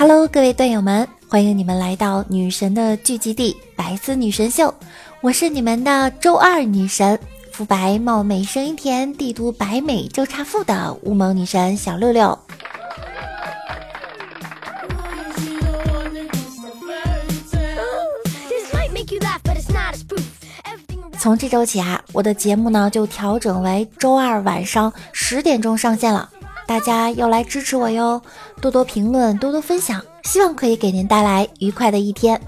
Hello，各位段友们，欢迎你们来到女神的聚集地——白丝女神秀。我是你们的周二女神，肤白貌美，声音甜，帝都白美周差富的乌蒙女神小六六。从这周起啊，我的节目呢就调整为周二晚上十点钟上线了。大家要来支持我哟，多多评论，多多分享，希望可以给您带来愉快的一天。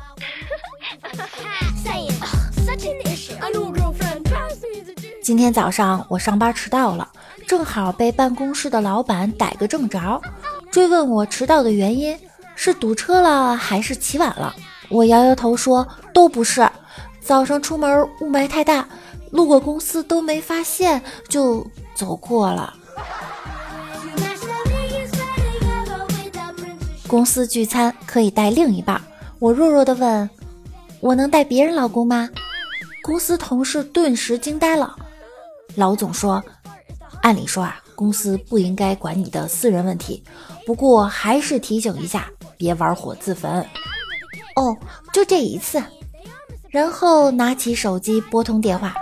今天早上我上班迟到了，正好被办公室的老板逮个正着，追问我迟到的原因，是堵车了还是起晚了？我摇摇头说都不是，早上出门雾霾太大，路过公司都没发现就走过了。公司聚餐可以带另一半，我弱弱的问：“我能带别人老公吗？”公司同事顿时惊呆了。老总说：“按理说啊，公司不应该管你的私人问题，不过还是提醒一下，别玩火自焚。”哦，就这一次。然后拿起手机拨通电话：“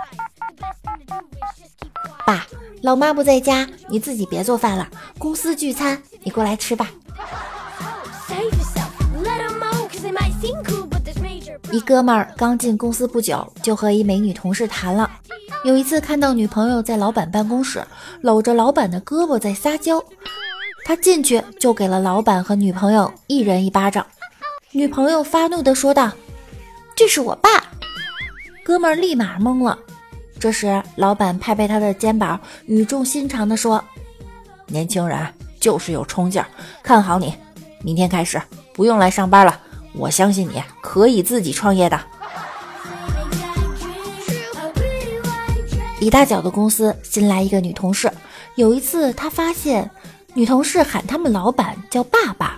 爸，老妈不在家，你自己别做饭了，公司聚餐，你过来吃吧。”一哥们儿刚进公司不久，就和一美女同事谈了。有一次看到女朋友在老板办公室搂着老板的胳膊在撒娇，他进去就给了老板和女朋友一人一巴掌。女朋友发怒地说道：“这是我爸！”哥们儿立马懵了。这时老板拍拍他的肩膀，语重心长地说：“年轻人就是有冲劲儿，看好你，明天开始不用来上班了。”我相信你可以自己创业的。李大脚的公司新来一个女同事，有一次他发现女同事喊他们老板叫爸爸，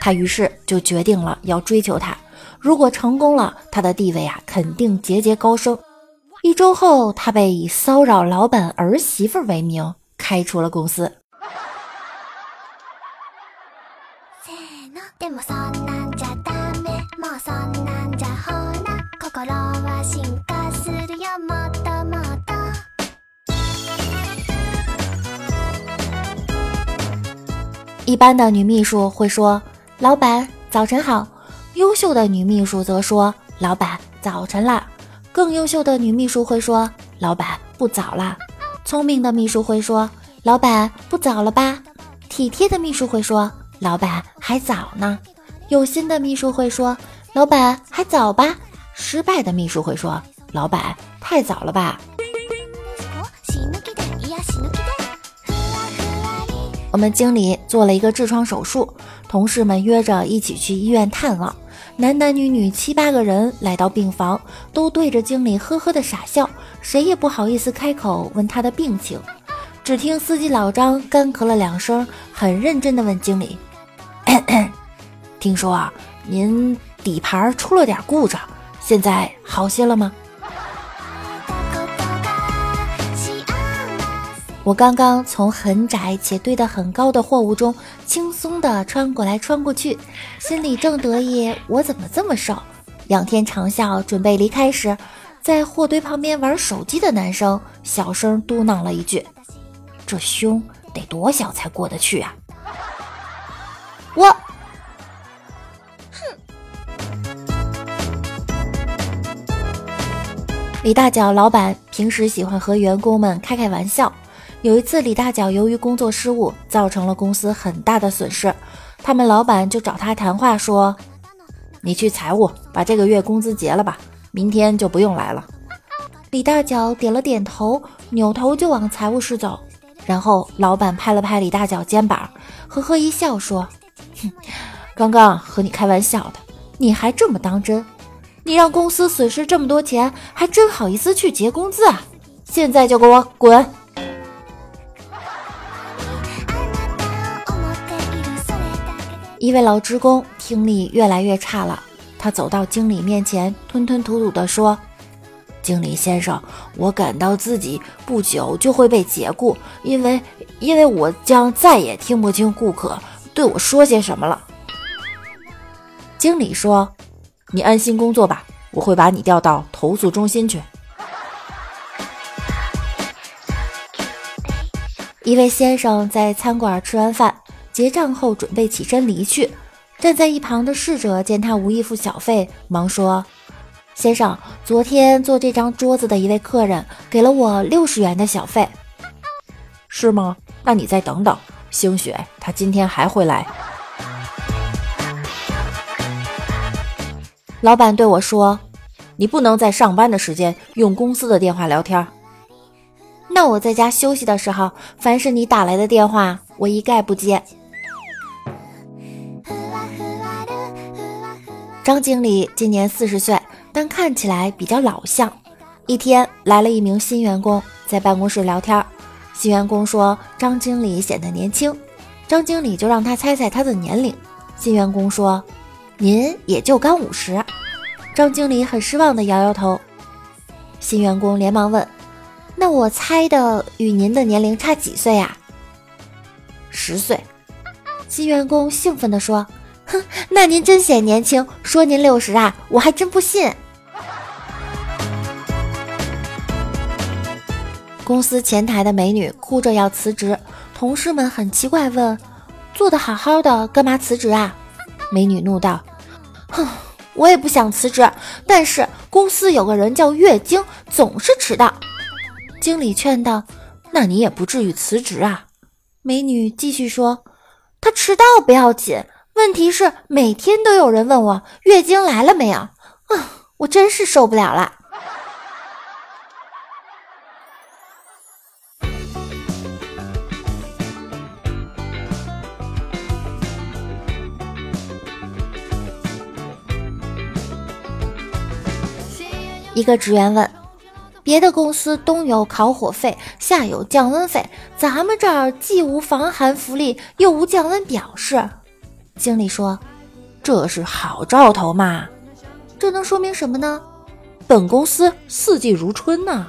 他于是就决定了要追求她。如果成功了，他的地位啊肯定节节高升。一周后，他被以骚扰老板儿媳妇为名开除了公司。一般的女秘书会说：“老板，早晨好。”优秀的女秘书则说：“老板，早晨啦。”更优秀的女秘书会说：“老板，不早啦。”聪明的秘书会说：“老板，不早了吧？”体贴的秘书会说：“老板，还早呢。”有心的秘书会说：“老板，还早吧？”失败的秘书会说：“老板，太早了吧？”我们经理做了一个痔疮手术，同事们约着一起去医院探望。男男女女七八个人来到病房，都对着经理呵呵的傻笑，谁也不好意思开口问他的病情。只听司机老张干咳了两声，很认真地问经理：“ 听说啊，您底盘出了点故障，现在好些了吗？”我刚刚从很窄且堆得很高的货物中轻松地穿过来穿过去，心里正得意，我怎么这么瘦？仰天长啸，准备离开时，在货堆旁边玩手机的男生小声嘟囔了一句：“这胸得多小才过得去啊？”我，李大脚老板平时喜欢和员工们开开玩笑。有一次，李大脚由于工作失误，造成了公司很大的损失。他们老板就找他谈话，说：“你去财务把这个月工资结了吧，明天就不用来了。”李大脚点了点头，扭头就往财务室走。然后老板拍了拍李大脚肩膀，呵呵一笑说：“哼，刚刚和你开玩笑的，你还这么当真？你让公司损失这么多钱，还真好意思去结工资啊？现在就给我滚！一位老职工听力越来越差了，他走到经理面前，吞吞吐吐地说：“经理先生，我感到自己不久就会被解雇，因为因为我将再也听不清顾客对我说些什么了。”经理说：“你安心工作吧，我会把你调到投诉中心去。”一位先生在餐馆吃完饭。结账后，准备起身离去。站在一旁的侍者见他无意付小费，忙说：“先生，昨天坐这张桌子的一位客人给了我六十元的小费，是吗？那你再等等，兴许他今天还会来。”老板对我说：“你不能在上班的时间用公司的电话聊天。那我在家休息的时候，凡是你打来的电话，我一概不接。”张经理今年四十岁，但看起来比较老相。一天来了一名新员工，在办公室聊天。新员工说张经理显得年轻，张经理就让他猜猜他的年龄。新员工说：“您也就刚五十。”张经理很失望地摇摇头。新员工连忙问：“那我猜的与您的年龄差几岁呀？”“十岁。”新员工兴奋地说。哼，那您真显年轻。说您六十啊，我还真不信。公司前台的美女哭着要辞职，同事们很奇怪问：“做的好好的，干嘛辞职啊？”美女怒道：“哼，我也不想辞职，但是公司有个人叫月经，总是迟到。”经理劝道：“那你也不至于辞职啊。”美女继续说：“他迟到不要紧。”问题是每天都有人问我月经来了没有，啊，我真是受不了了。一个职员问：“别的公司冬有烤火费，夏有降温费，咱们这儿既无防寒福利，又无降温表示。”经理说：“这是好兆头嘛，这能说明什么呢？本公司四季如春呐。”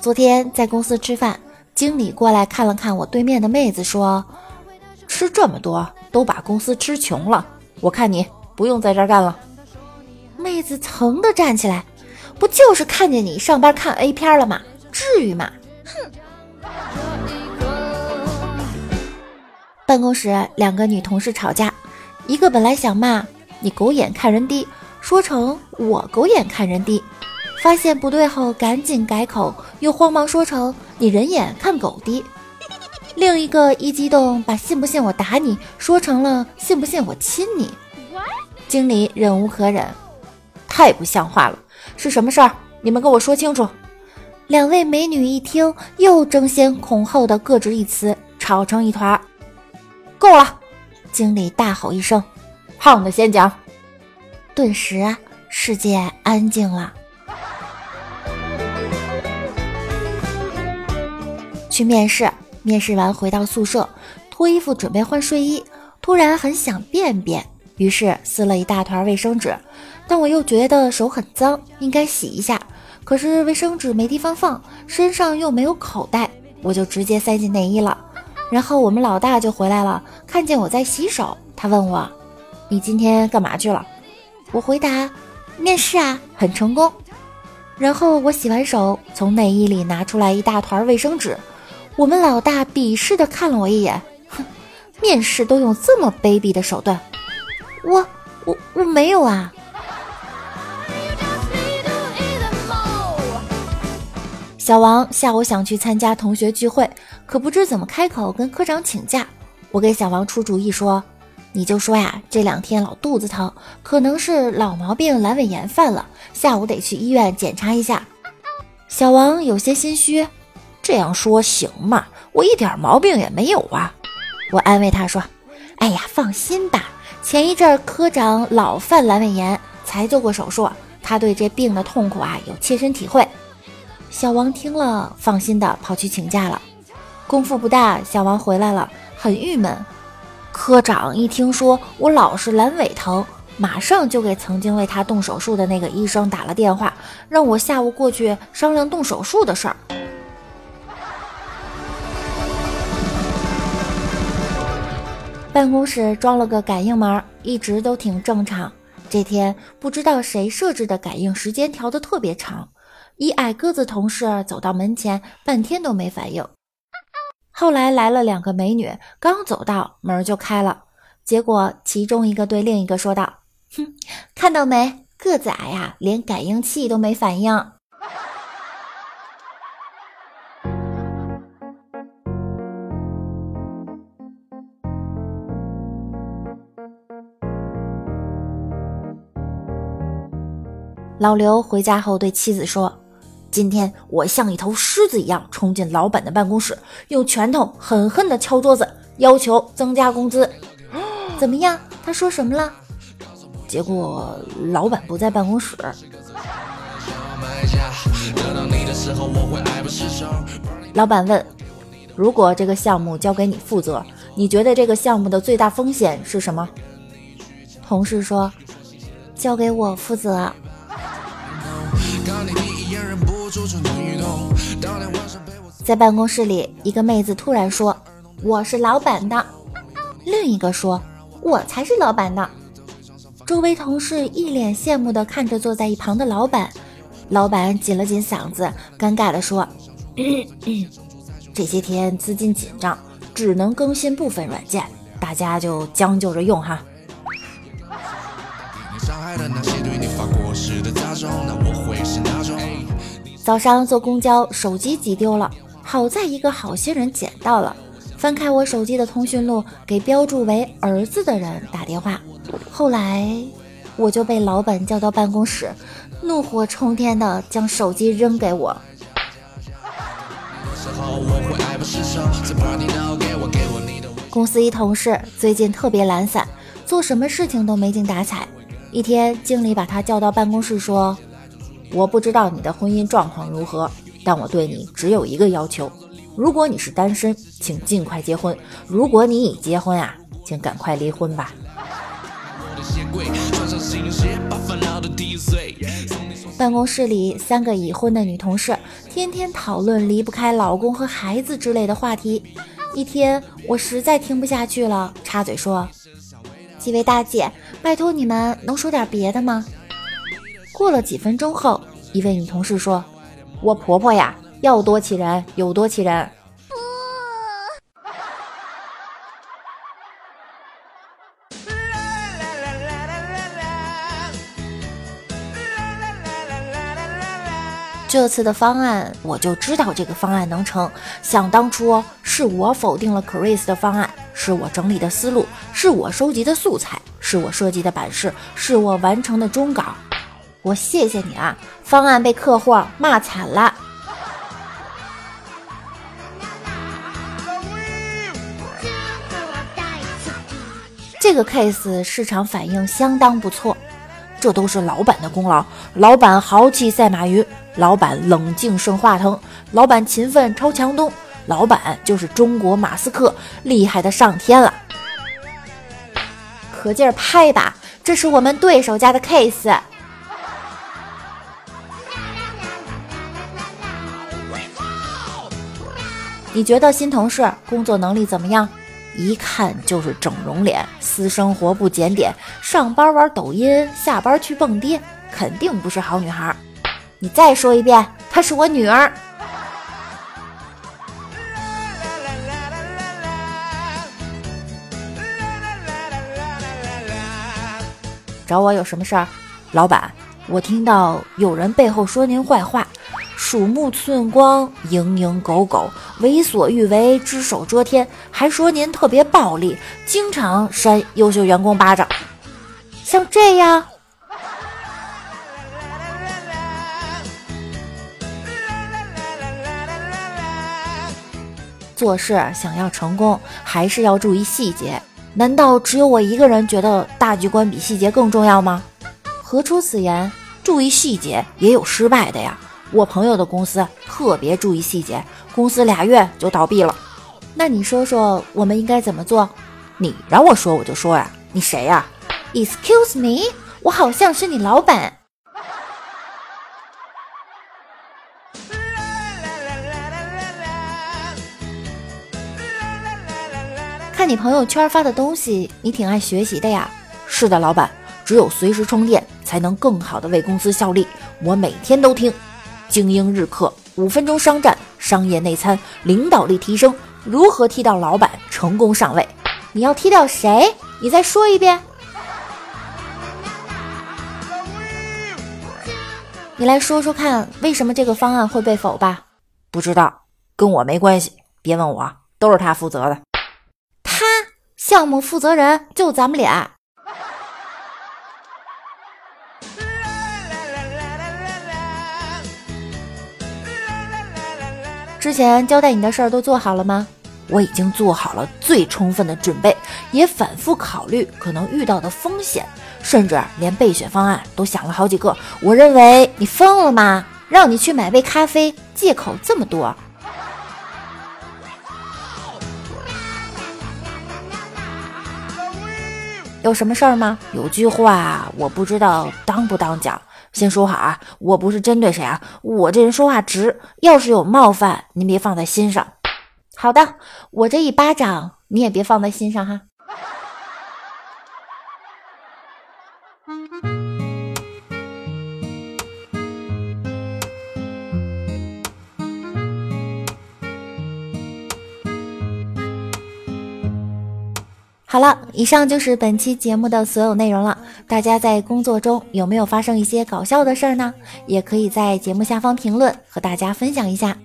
昨天在公司吃饭，经理过来看了看我对面的妹子，说：“吃这么多，都把公司吃穷了。我看你不用在这儿干了。”妹子疼的站起来：“不就是看见你上班看 A 片了吗？至于吗？”哼。办公室两个女同事吵架，一个本来想骂你狗眼看人低，说成我狗眼看人低，发现不对后赶紧改口，又慌忙说成你人眼看狗低。另一个一激动把信不信我打你说成了信不信我亲你。经理忍无可忍，太不像话了，是什么事儿？你们跟我说清楚。两位美女一听，又争先恐后的各执一词，吵成一团。够了！经理大吼一声：“胖的先讲。”顿时世界安静了。去面试，面试完回到宿舍，脱衣服准备换睡衣，突然很想便便，于是撕了一大团卫生纸，但我又觉得手很脏，应该洗一下。可是卫生纸没地方放，身上又没有口袋，我就直接塞进内衣了。然后我们老大就回来了，看见我在洗手，他问我：“你今天干嘛去了？”我回答：“面试啊，很成功。”然后我洗完手，从内衣里拿出来一大团卫生纸。我们老大鄙视的看了我一眼，哼，面试都用这么卑鄙的手段？我我我没有啊。小王下午想去参加同学聚会，可不知怎么开口跟科长请假。我给小王出主意说：“你就说呀，这两天老肚子疼，可能是老毛病阑尾炎犯了，下午得去医院检查一下。”小王有些心虚：“这样说行吗？我一点毛病也没有啊。我安慰他说：“哎呀，放心吧，前一阵科长老犯阑尾炎，才做过手术，他对这病的痛苦啊有切身体会。”小王听了，放心的跑去请假了。功夫不大，小王回来了，很郁闷。科长一听说我老是阑尾疼，马上就给曾经为他动手术的那个医生打了电话，让我下午过去商量动手术的事儿。办公室装了个感应门，一直都挺正常。这天不知道谁设置的感应时间调的特别长，一矮个子同事走到门前，半天都没反应。后来来了两个美女，刚走到门就开了，结果其中一个对另一个说道：“哼，看到没，个子矮呀，连感应器都没反应。”老刘回家后对妻子说：“今天我像一头狮子一样冲进老板的办公室，用拳头狠狠地敲桌子，要求增加工资。怎么样？他说什么了？”结果老板不在办公室。老板问：“如果这个项目交给你负责，你觉得这个项目的最大风险是什么？”同事说：“交给我负责。”在办公室里，一个妹子突然说：“我是老板的。”另一个说：“我才是老板的。”周围同事一脸羡慕地看着坐在一旁的老板。老板紧了紧嗓子，尴尬地说：“这些天资金紧张，只能更新部分软件，大家就将就着用哈。”早上坐公交，手机挤丢了，好在一个好心人捡到了。翻开我手机的通讯录，给标注为儿子的人打电话。后来我就被老板叫到办公室，怒火冲天的将手机扔给我。公司一同事最近特别懒散，做什么事情都没精打采。一天，经理把他叫到办公室说：“我不知道你的婚姻状况如何，但我对你只有一个要求：如果你是单身，请尽快结婚；如果你已结婚啊，请赶快离婚吧。”办公室里，三个已婚的女同事天天讨论离不开老公和孩子之类的话题。一天，我实在听不下去了，插嘴说。几位大姐，拜托你们能说点别的吗？过了几分钟后，一位女同事说：“我婆婆呀，要多气人有多气人。”这次的方案，我就知道这个方案能成。想当初是我否定了 Chris 的方案，是我整理的思路，是我收集的素材，是我设计的版式，是我完成的终稿。我谢谢你啊！方案被客户骂惨了。这个 case 市场反应相当不错。这都是老板的功劳。老板豪气赛马云，老板冷静胜华腾，老板勤奋超强东，老板就是中国马斯克，厉害的上天了。可劲儿拍吧，这是我们对手家的 case。你觉得新同事工作能力怎么样？一看就是整容脸，私生活不检点，上班玩抖音，下班去蹦迪，肯定不是好女孩。你再说一遍，她是我女儿。找我有什么事儿？老板，我听到有人背后说您坏话。鼠目寸光，蝇营狗苟，为所欲为，只手遮天，还说您特别暴力，经常扇优秀员工巴掌。像这样，做事想要成功，还是要注意细节。难道只有我一个人觉得大局观比细节更重要吗？何出此言？注意细节也有失败的呀。我朋友的公司特别注意细节，公司俩月就倒闭了。那你说说，我们应该怎么做？你让我说我就说呀，你谁呀？Excuse me，我好像是你老板。看你朋友圈发的东西，你挺爱学习的呀。是的，老板，只有随时充电，才能更好的为公司效力。我每天都听。精英日课，五分钟商战，商业内参，领导力提升，如何踢掉老板，成功上位？你要踢掉谁？你再说一遍。你来说说看，为什么这个方案会被否吧？不知道，跟我没关系，别问我，都是他负责的。他项目负责人就咱们俩。之前交代你的事儿都做好了吗？我已经做好了最充分的准备，也反复考虑可能遇到的风险，甚至连备选方案都想了好几个。我认为你疯了吗？让你去买杯咖啡，借口这么多。有什么事儿吗？有句话我不知道当不当讲。先说好啊，我不是针对谁啊，我这人说话直，要是有冒犯，您别放在心上。好的，我这一巴掌你也别放在心上哈。好了，以上就是本期节目的所有内容了。大家在工作中有没有发生一些搞笑的事儿呢？也可以在节目下方评论，和大家分享一下。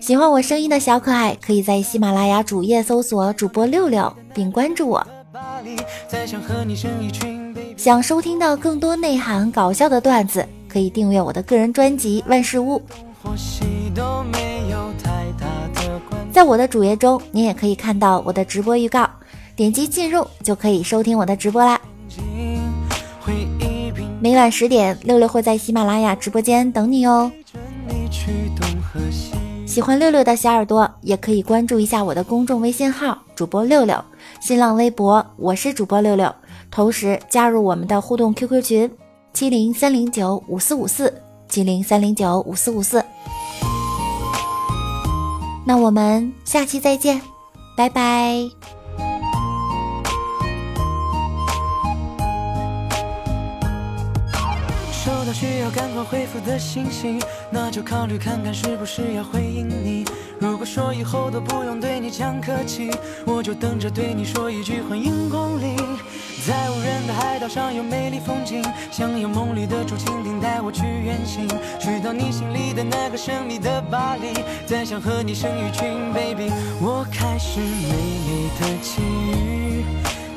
喜欢我声音的小可爱，可以在喜马拉雅主页搜索主播六六，并关注我。想收听到更多内涵搞笑的段子，可以订阅我的个人专辑万事屋。在我的主页中，您也可以看到我的直播预告，点击进入就可以收听我的直播啦。每晚十点，六六会在喜马拉雅直播间等你哦。喜欢六六的小耳朵也可以关注一下我的公众微信号主播六六，新浪微博我是主播六六，同时加入我们的互动 QQ 群七零三零九五四五四七零三零九五四五四。那我们下期再见，拜拜。收到需要赶快回复的信息，那就考虑看看是不是要回应你。如果说以后都不用对你讲客气，我就等着对你说一句欢迎光临。在无的海岛上有美丽风景，想有梦里的竹蜻蜓带我去远行，去到你心里的那个神秘的巴黎，再想和你生一群 baby。我开始美丽的奇遇，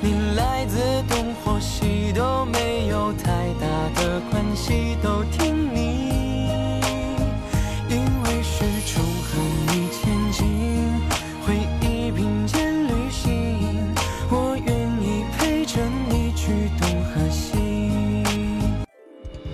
你来自东或西都没有太大的关系，都听你。